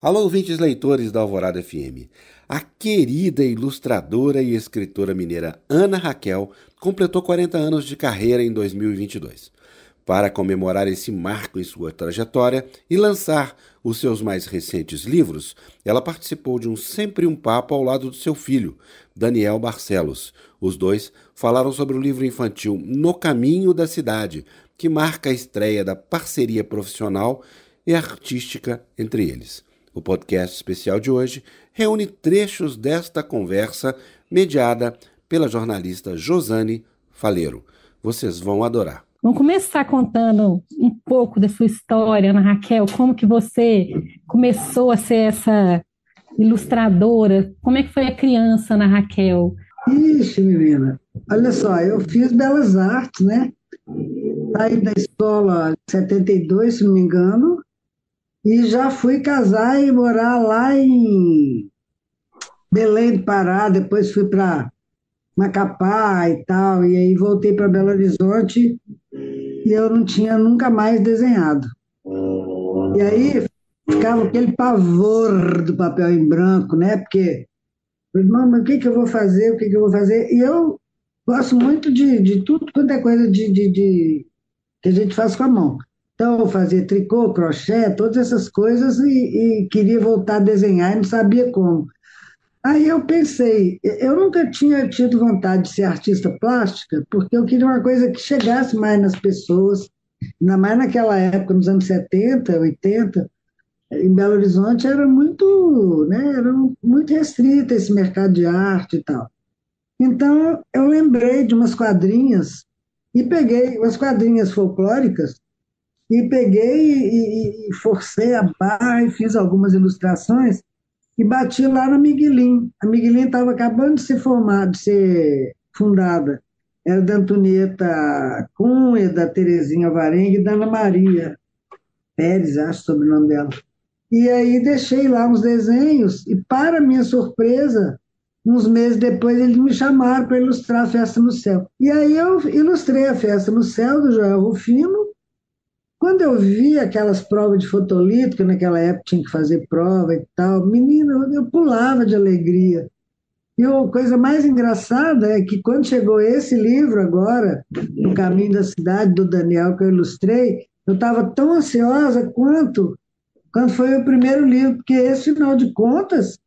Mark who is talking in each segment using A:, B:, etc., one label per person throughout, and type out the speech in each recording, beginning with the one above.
A: Alô, ouvintes leitores da Alvorada FM. A querida ilustradora e escritora mineira Ana Raquel completou 40 anos de carreira em 2022. Para comemorar esse marco em sua trajetória e lançar os seus mais recentes livros, ela participou de um Sempre um Papo ao lado do seu filho, Daniel Barcelos. Os dois falaram sobre o livro infantil No Caminho da Cidade, que marca a estreia da parceria profissional e artística entre eles. O podcast especial de hoje reúne trechos desta conversa mediada pela jornalista Josane Faleiro. Vocês vão adorar.
B: Vamos começar contando um pouco da sua história, Ana Raquel, como que você começou a ser essa ilustradora, como é que foi a criança, Ana Raquel?
C: Ixi, menina, olha só, eu fiz Belas Artes, né? Saí da escola em 72, se não me engano, e já fui casar e morar lá em Belém do Pará, depois fui para Macapá e tal, e aí voltei para Belo Horizonte e eu não tinha nunca mais desenhado. E aí ficava aquele pavor do papel em branco, né? Porque, mas o que, que eu vou fazer? O que, que eu vou fazer? E eu gosto muito de, de tudo quanto é coisa de, de, de, que a gente faz com a mão. Então, fazia tricô, crochê, todas essas coisas e, e, queria voltar a desenhar e não sabia como. Aí eu pensei, eu nunca tinha tido vontade de ser artista plástica, porque eu queria uma coisa que chegasse mais nas pessoas, ainda mais naquela época, nos anos 70, 80, em Belo Horizonte era muito, né, era muito restrito esse mercado de arte e tal. Então, eu lembrei de umas quadrinhas e peguei umas quadrinhas folclóricas e peguei e, e, forcei a barra e fiz algumas ilustrações e bati lá na Miguelin. A Miguelin estava acabando de ser formada, de ser fundada. Era da Antonieta Cunha, da Terezinha Varenga e da Ana Maria Pérez, acho o sobrenome dela. E aí deixei lá uns desenhos e, para minha surpresa, uns meses depois eles me chamaram para ilustrar a Festa no Céu. E aí eu ilustrei a Festa no Céu do Joel Rufino quando eu vi aquelas provas de fotolito, que naquela época tinha que fazer prova e tal, menina, eu pulava de alegria. E a coisa mais engraçada é que quando chegou esse livro agora, No Caminho da Cidade, do Daniel, que eu ilustrei, eu estava tão ansiosa quanto quando foi o primeiro livro, porque esse, final de contas,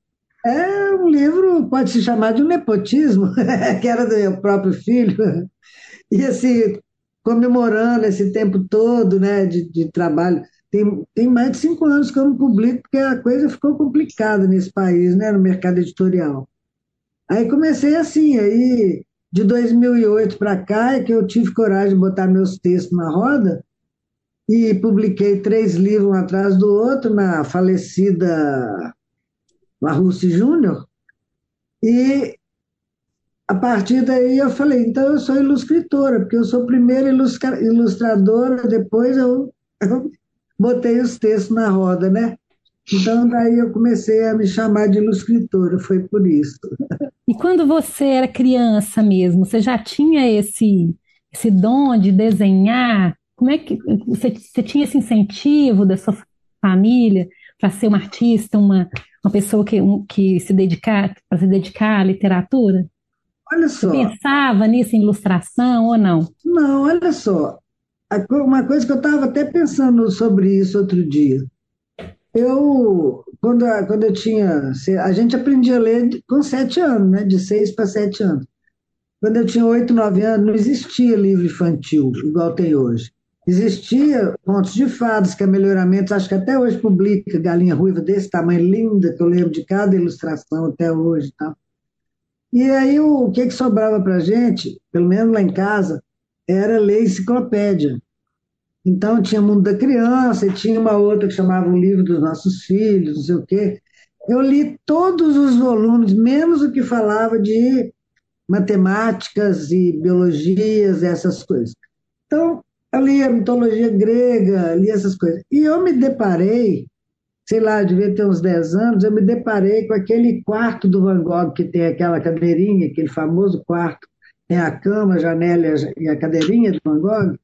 C: é um livro, pode se chamar de um nepotismo, que era do meu próprio filho. E assim, comemorando esse tempo todo né, de, de trabalho. Tem, tem mais de cinco anos que eu não publico, porque a coisa ficou complicada nesse país, né, no mercado editorial. Aí comecei assim, aí de 2008 para cá é que eu tive coragem de botar meus textos na roda e publiquei três livros um atrás do outro na falecida Marrucci Júnior. E a partir daí eu falei, então eu sou iluscritora, porque eu sou primeira ilustradora, depois eu, eu botei os textos na roda, né? Então daí eu comecei a me chamar de iluscritora, foi por isso.
B: E quando você era criança mesmo, você já tinha esse esse dom de desenhar? Como é que você, você tinha esse incentivo da sua família para ser uma artista, uma, uma pessoa que, um, que se dedicar para se dedicar à literatura?
C: Olha só.
B: Você pensava nisso em ilustração ou não?
C: Não, olha só. Uma coisa que eu estava até pensando sobre isso outro dia. Eu, quando, quando eu tinha. A gente aprendia a ler com sete anos, né? De seis para sete anos. Quando eu tinha oito, nove anos, não existia livro infantil igual tem hoje. Existia contos de fadas, que é melhoramento, acho que até hoje publica Galinha Ruiva desse tamanho, linda, que eu lembro de cada ilustração até hoje. Tá? E aí o que, que sobrava para gente, pelo menos lá em casa, era ler enciclopédia. Então tinha Mundo da Criança e tinha uma outra que chamava O Livro dos Nossos Filhos, não sei o quê. Eu li todos os volumes, menos o que falava de matemáticas e biologias, essas coisas. Então, eu li a mitologia grega, li essas coisas. E eu me deparei sei lá, devia ter uns 10 anos, eu me deparei com aquele quarto do Van Gogh, que tem aquela cadeirinha, aquele famoso quarto, tem a cama, a janela e a cadeirinha do Van Gogh.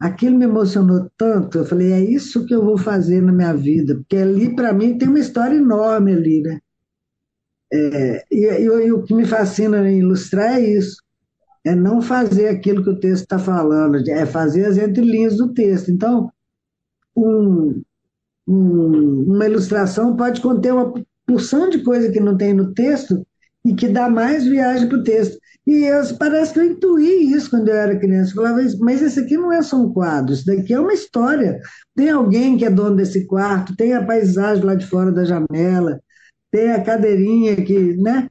C: aquilo me emocionou tanto. Eu falei, é isso que eu vou fazer na minha vida, porque ali, para mim, tem uma história enorme ali, né? É, e, e, e, o que me fascina em ilustrar é isso, é não fazer aquilo que o texto está falando, é fazer as entrelinhas do texto. Então, um, um, uma ilustração pode conter uma porção de coisa que não tem no texto e que dá mais viagem para o texto. E eu, parece que eu intuí isso quando eu era criança. Eu falava, mas esse aqui não é só um quadro, isso daqui é uma história. Tem alguém que é dono desse quarto, tem a paisagem lá de fora da janela, tem a cadeirinha que, né?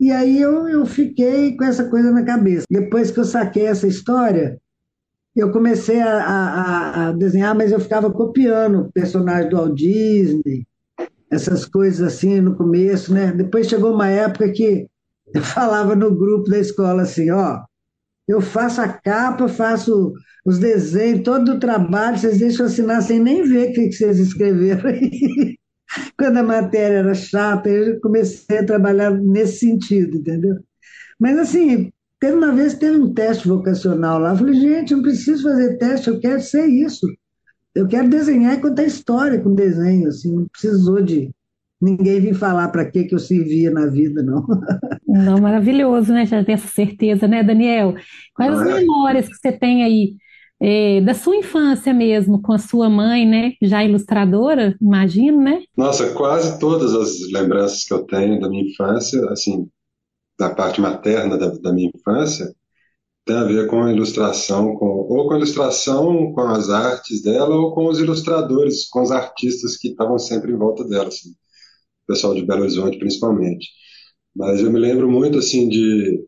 C: E aí eu, eu fiquei com essa coisa na cabeça. Depois que eu saquei essa história, eu comecei a, a, a desenhar, mas eu ficava copiando o personagem do Walt Disney, essas coisas assim no começo, né? Depois chegou uma época que eu falava no grupo da escola assim, ó, eu faço a capa, faço os desenhos, todo o trabalho, vocês deixam assinar sem nem ver o que vocês escreveram. Quando a matéria era chata, eu comecei a trabalhar nesse sentido, entendeu? Mas assim, teve uma vez teve um teste vocacional lá, eu falei, gente, não preciso fazer teste, eu quero ser isso. Eu quero desenhar e contar história com desenho, assim, não precisou de ninguém vir falar para que que eu servia na vida, não.
B: Não, maravilhoso, né? Já tem essa certeza, né, Daniel? Quais as memórias que você tem aí é, da sua infância mesmo, com a sua mãe, né? Já ilustradora, imagino, né?
D: Nossa, quase todas as lembranças que eu tenho da minha infância, assim, da parte materna da, da minha infância, tem a ver com a ilustração, com, ou com a ilustração, com as artes dela, ou com os ilustradores, com os artistas que estavam sempre em volta dela, assim, o pessoal de Belo Horizonte principalmente. Mas eu me lembro muito assim de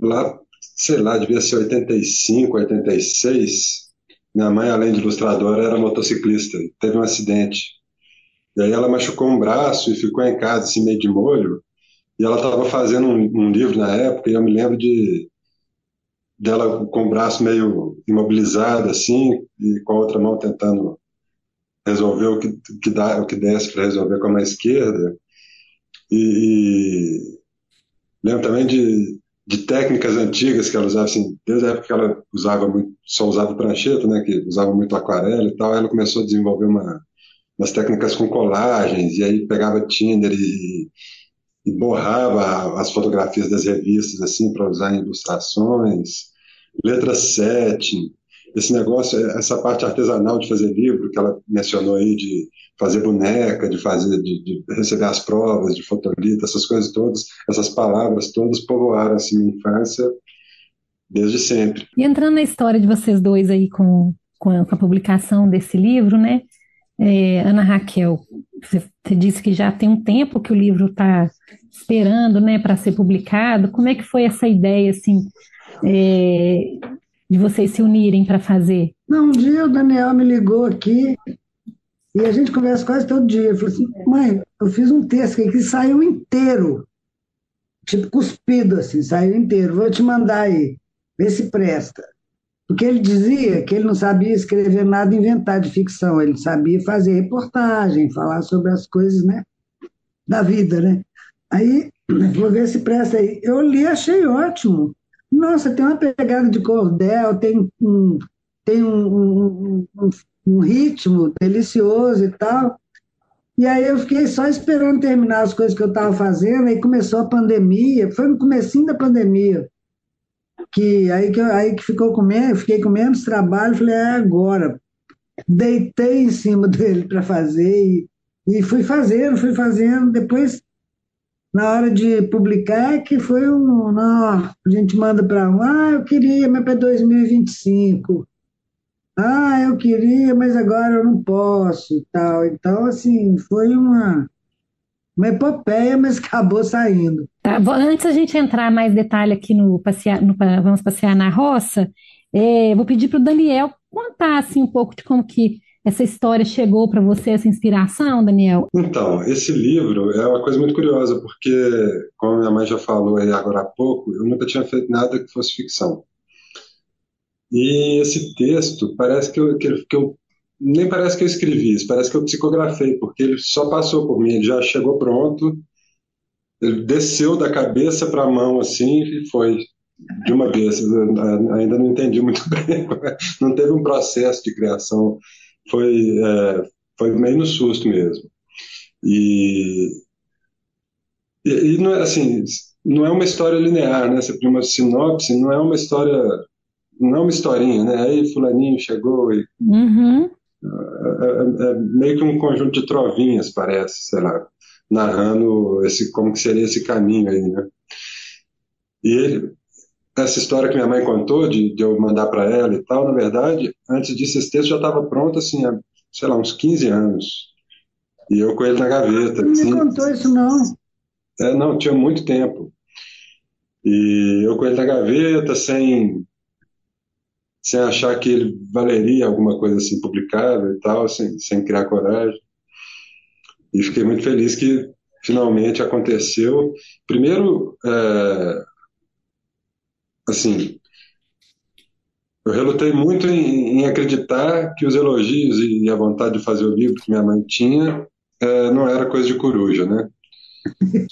D: lá, sei lá, devia ser 85, 86. Minha mãe, além de ilustradora, era motociclista. Teve um acidente. E aí ela machucou um braço e ficou em casa, assim, meio de molho. E ela estava fazendo um, um, livro na época, e eu me lembro de dela com o braço meio imobilizado, assim, e com a outra mão tentando resolver o que, que, dá, o que desse para resolver com a mão esquerda. E, e lembro também de, de técnicas antigas que ela usava, assim, desde a época que ela usava muito, só usava prancheta, né, que usava muito aquarela e tal, ela começou a desenvolver uma, umas técnicas com colagens, e aí pegava Tinder e, borrava as fotografias das revistas, assim, para usar em ilustrações, letra 7, esse negócio, essa parte artesanal de fazer livro que ela mencionou aí, de fazer boneca, de fazer, de, de receber as provas, de fotolita, essas coisas todas, essas palavras todas povoaram assim minha infância desde sempre.
B: E entrando na história de vocês dois aí com, com, a, com a publicação desse livro, né? É, Ana Raquel, você, disse que já tem um tempo que o livro está esperando, né, para ser publicado. Como é que foi essa ideia, assim, é, de vocês se unirem para fazer?
C: Não, um dia o Daniel me ligou aqui e a gente conversa quase todo dia. Eu falei assim, mãe, eu fiz um texto aqui que saiu inteiro. Tipo cuspido, assim, saiu inteiro. Vou te mandar aí, vê se presta. Porque ele dizia que ele não sabia escrever nada, inventar de ficção. Ele sabia fazer reportagem, falar sobre as coisas, né? Da vida, né? Aí, vou ver se presta aí. Eu li, achei ótimo. Nossa, tem uma pegada de cordel, tem um, tem um, um, um, um ritmo delicioso e tal. E aí eu fiquei só esperando terminar as coisas que eu estava fazendo, aí começou a pandemia, foi no comecinho da pandemia, que aí que, aí que ficou com menos, fiquei com menos trabalho, falei, é agora. Deitei em cima dele para fazer e, e fui fazendo, fui fazendo, depois na hora de publicar que foi um, não, a gente manda para um, ah, eu queria, mas para 2025. Ah, eu queria, mas agora eu não posso e tal. Então, assim, foi uma, uma epopeia, mas acabou saindo.
B: Tá, antes a gente entrar mais detalhe aqui no passear, no, vamos passear na roça, é, vou pedir para o Daniel contar assim um pouco de como que essa história chegou para você, essa inspiração, Daniel?
D: Então, esse livro é uma coisa muito curiosa, porque, como minha mãe já falou aí agora há pouco, eu nunca tinha feito nada que fosse ficção. E esse texto parece que eu, que eu nem parece que eu escrevi isso, parece que eu psicografei, porque ele só passou por mim, ele já chegou pronto, ele desceu da cabeça para a mão assim e foi. de uma vez. Ainda não entendi muito bem. Não teve um processo de criação. Foi, é, foi meio no susto mesmo. E, e, e, não é assim, não é uma história linear, né? Tem uma sinopse, não é uma história, não é uma historinha, né? Aí fulaninho chegou e
B: uhum.
D: É, é, é, meio que um conjunto de trovinhas, parece, sei lá, narrando esse como que seria esse caminho aí, né? E ele, essa história que minha mãe contou de, de eu mandar para ela e tal, na verdade, antes disso esse texto já estava pronto assim, há, sei lá, uns 15 anos. E eu com ele na gaveta.
C: Não
D: assim,
C: me contou isso não.
D: É, não, tinha muito tempo. E eu com ele na gaveta, sem sem achar que ele valeria alguma coisa assim publicável e tal, sem, sem criar coragem. E fiquei muito feliz que finalmente aconteceu. Primeiro, é, assim, eu relutei muito em, em, acreditar que os elogios e a vontade de fazer o livro que minha mãe tinha é, não era coisa de coruja, né?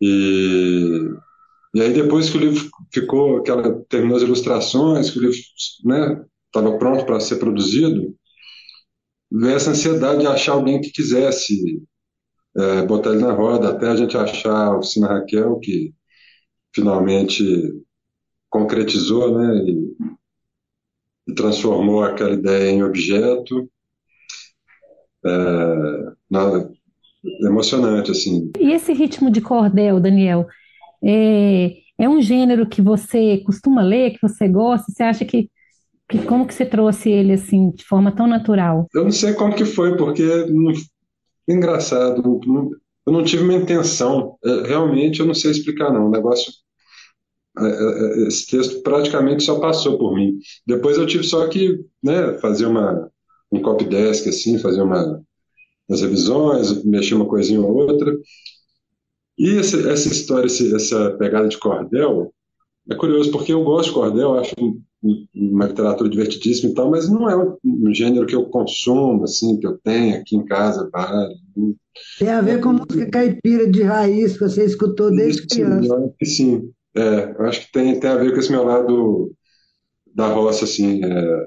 D: E, e aí depois que o livro ficou, que ela terminou as ilustrações, que o livro estava né, pronto para ser produzido, veio essa ansiedade de achar alguém que quisesse é, botar ele na roda, até a gente achar a oficina Raquel, que finalmente concretizou, né, e, e transformou aquela ideia em objeto. É, na, emocionante, assim.
B: E esse ritmo de cordel, Daniel, é, é um gênero que você costuma ler, que você gosta? Você acha que, que como que você trouxe ele assim, de forma tão natural?
D: Eu não sei como que foi, porque engraçado, eu não tive uma intenção. É, realmente, eu não sei explicar não. O negócio é, é, esse texto praticamente só passou por mim. Depois eu tive só que né, fazer uma, um copy desk, assim, fazer uma, nas revisões, mexer uma coisinha ou outra. E essa, essa história, essa pegada de cordel, é curioso, porque eu gosto de cordel, acho uma literatura divertidíssima e tal, mas não é um, gênero que eu consumo, assim, que eu tenho aqui em casa, vários.
C: Tem a ver com música caipira de raiz, que você escutou desde criança.
D: Eu acho que sim. É, eu acho que tem, tem a ver com esse meu lado da roça, assim, é,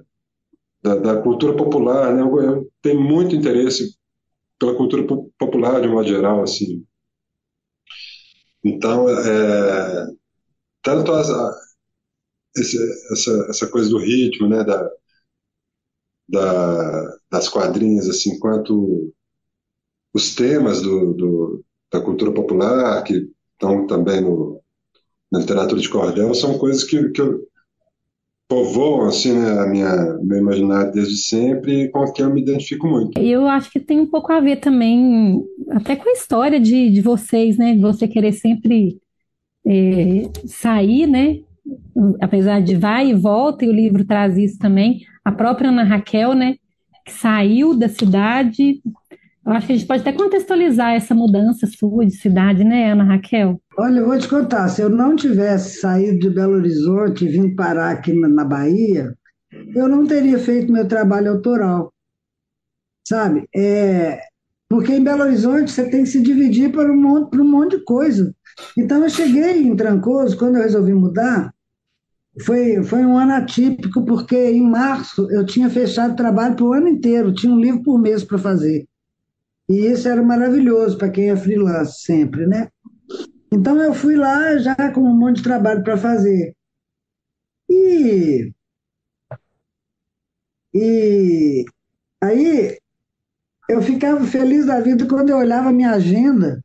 D: da, da, cultura popular, né? Eu, eu tenho muito interesse pela cultura popular de um modo geral, assim. Então, é, tanto as, esse, essa, essa coisa do ritmo, né, da, da, das quadrinhas, assim, quanto os temas do, do, da cultura popular, que estão também no, na literatura de cordel, são coisas que, que eu, povoam assim, né, a minha, meu imaginário desde sempre e com que eu me identifico muito.
B: Eu acho que tem um pouco a ver também, até com a história de, de vocês, né? Você querer sempre é, sair, né? Apesar de vai e volta, e o livro traz isso também. A própria Ana Raquel, né? Que saiu da cidade. Eu acho que a gente pode até contextualizar essa mudança sua de cidade, né, Ana Raquel?
C: Olha, eu vou te contar, se eu não tivesse saído de Belo Horizonte e vindo parar aqui na Bahia, eu não teria feito meu trabalho autoral, sabe? É, porque em Belo Horizonte você tem que se dividir para um, monte, para um monte de coisa. Então eu cheguei em Trancoso, quando eu resolvi mudar, foi, foi um ano atípico, porque em março eu tinha fechado trabalho para o ano inteiro, tinha um livro por mês para fazer. E isso era maravilhoso para quem é freelance sempre, né? Então eu fui lá já com um monte de trabalho para fazer. E, e aí eu ficava feliz da vida quando eu olhava a minha agenda,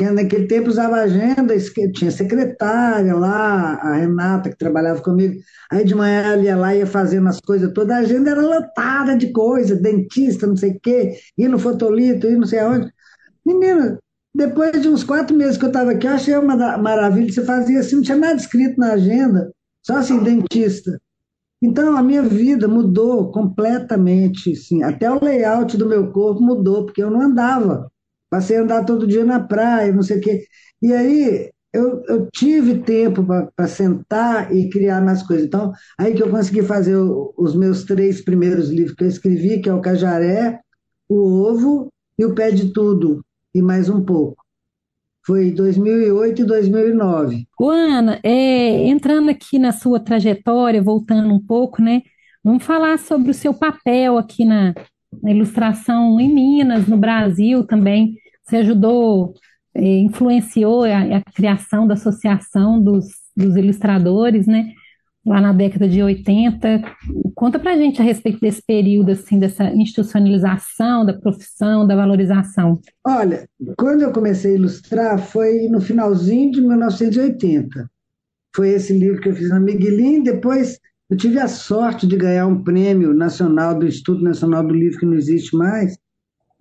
C: que naquele tempo usava agenda, tinha secretária lá, a Renata que trabalhava comigo, aí de manhã ela ia lá ia fazendo as coisas todas, a agenda era lotada de coisa, dentista, não sei o quê, ia no fotolito, ia não sei aonde. Menina, depois de uns quatro meses que eu estava aqui, eu achei uma maravilha. Você fazia assim, não tinha nada escrito na agenda, só assim, dentista. Então, a minha vida mudou completamente, assim, até o layout do meu corpo mudou, porque eu não andava. Passei a andar todo dia na praia, não sei o quê. E aí, eu, eu tive tempo para sentar e criar mais coisas. Então, aí que eu consegui fazer o, os meus três primeiros livros que eu escrevi, que é o Cajaré, o Ovo e o Pé de Tudo, e mais um pouco. Foi 2008 e 2009.
B: Ô, Ana, é, entrando aqui na sua trajetória, voltando um pouco, né? Vamos falar sobre o seu papel aqui na, na ilustração em Minas, no Brasil também. Você ajudou, é, influenciou a, a criação da Associação dos, dos Ilustradores, né? lá na década de 80. Conta pra gente a respeito desse período, assim, dessa institucionalização da profissão, da valorização.
C: Olha, quando eu comecei a ilustrar foi no finalzinho de 1980. Foi esse livro que eu fiz na Miguelin, depois eu tive a sorte de ganhar um prêmio nacional do Instituto Nacional do Livro, que não existe mais,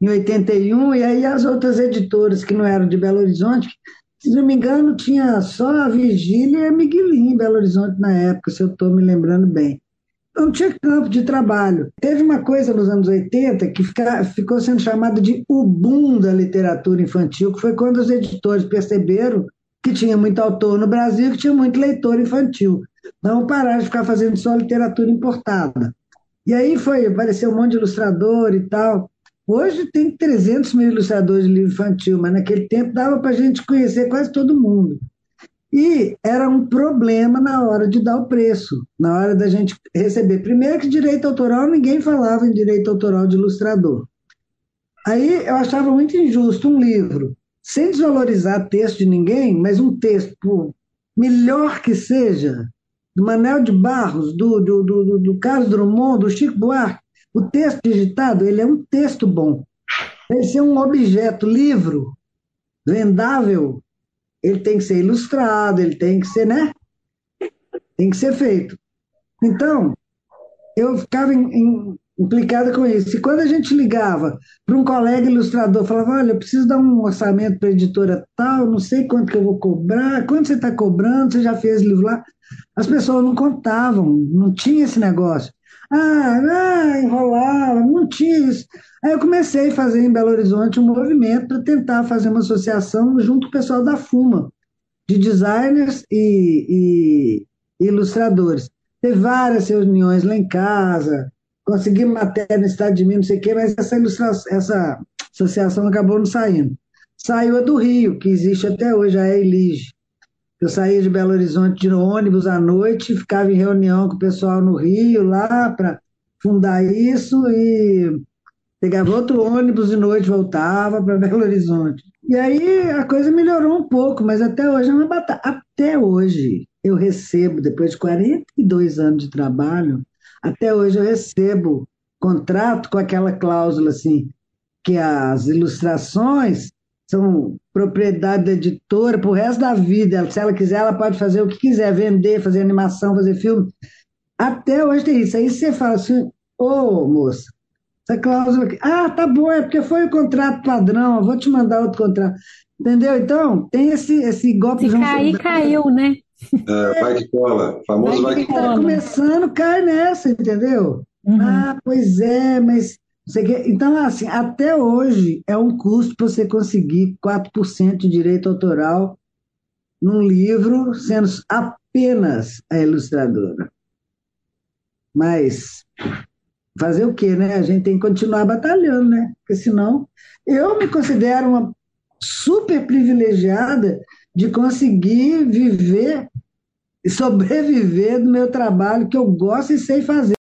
C: em 81, e aí as outras editoras que não eram de Belo Horizonte se não me engano, tinha só a Virgília e a Miguelinha em Belo Horizonte na época, se eu estou me lembrando bem. Não tinha campo de trabalho. Teve uma coisa nos anos 80 que fica, ficou sendo chamada de o boom da literatura infantil, que foi quando os editores perceberam que tinha muito autor no Brasil, que tinha muito leitor infantil. Não pararam de ficar fazendo só literatura importada. E aí foi, apareceu um monte de ilustrador e tal. Hoje tem 300 mil ilustradores de livro infantil, mas naquele tempo dava para a gente conhecer quase todo mundo. E era um problema na hora de dar o preço, na hora da gente receber. Primeiro que direito autoral, ninguém falava em direito autoral de ilustrador. Aí eu achava muito injusto um livro, sem desvalorizar texto de ninguém, mas um texto, por melhor que seja, do Manel de Barros, do, do, do, do Carlos Drummond, do Chico Buarque, o texto digitado, ele é um texto bom. Ele ser um objeto, livro, vendável, ele tem que ser ilustrado, ele tem que ser, né? Tem que ser feito. Então, eu ficava em, em, implicada com isso. E quando a gente ligava para um colega ilustrador, falava: Olha, eu preciso dar um orçamento para a editora tal, não sei quanto que eu vou cobrar, quanto você está cobrando, você já fez livro lá. As pessoas não contavam, não tinha esse negócio. Ah, ah, enrolava, não tinha isso. Aí eu comecei a fazer em Belo Horizonte um movimento para tentar fazer uma associação junto com o pessoal da FUMA, de designers e, e ilustradores. Teve várias reuniões lá em casa, consegui matéria no estado de Minas, não sei o quê, mas essa, ilustração, essa associação acabou não saindo. Saiu a do Rio, que existe até hoje, a ELIGE. Eu saía de Belo Horizonte de ônibus à noite, ficava em reunião com o pessoal no Rio, lá para fundar isso, e pegava outro ônibus de noite, voltava para Belo Horizonte. E aí a coisa melhorou um pouco, mas até hoje é uma batalha. Até hoje eu recebo, depois de 42 anos de trabalho, até hoje eu recebo contrato com aquela cláusula assim, que as ilustrações são propriedade da editora para o resto da vida. Se ela quiser, ela pode fazer o que quiser, vender, fazer animação, fazer filme. Até hoje tem isso. Aí você fala assim, ô oh, moça, essa cláusula aqui. Ah, tá bom, é porque foi o contrato padrão, eu vou te mandar outro contrato. Entendeu? Então, tem esse, esse golpe.
B: Se cair, caiu, né?
D: É, vai que cola, famoso vai, vai que cola.
C: Está começando, cai nessa, entendeu? Uhum. Ah, pois é, mas então, assim, até hoje é um custo para você conseguir 4% de direito autoral num livro, sendo apenas a ilustradora. Mas fazer o quê, né? A gente tem que continuar batalhando, né? Porque senão eu me considero uma super privilegiada de conseguir viver sobreviver do meu trabalho que eu gosto e sei fazer.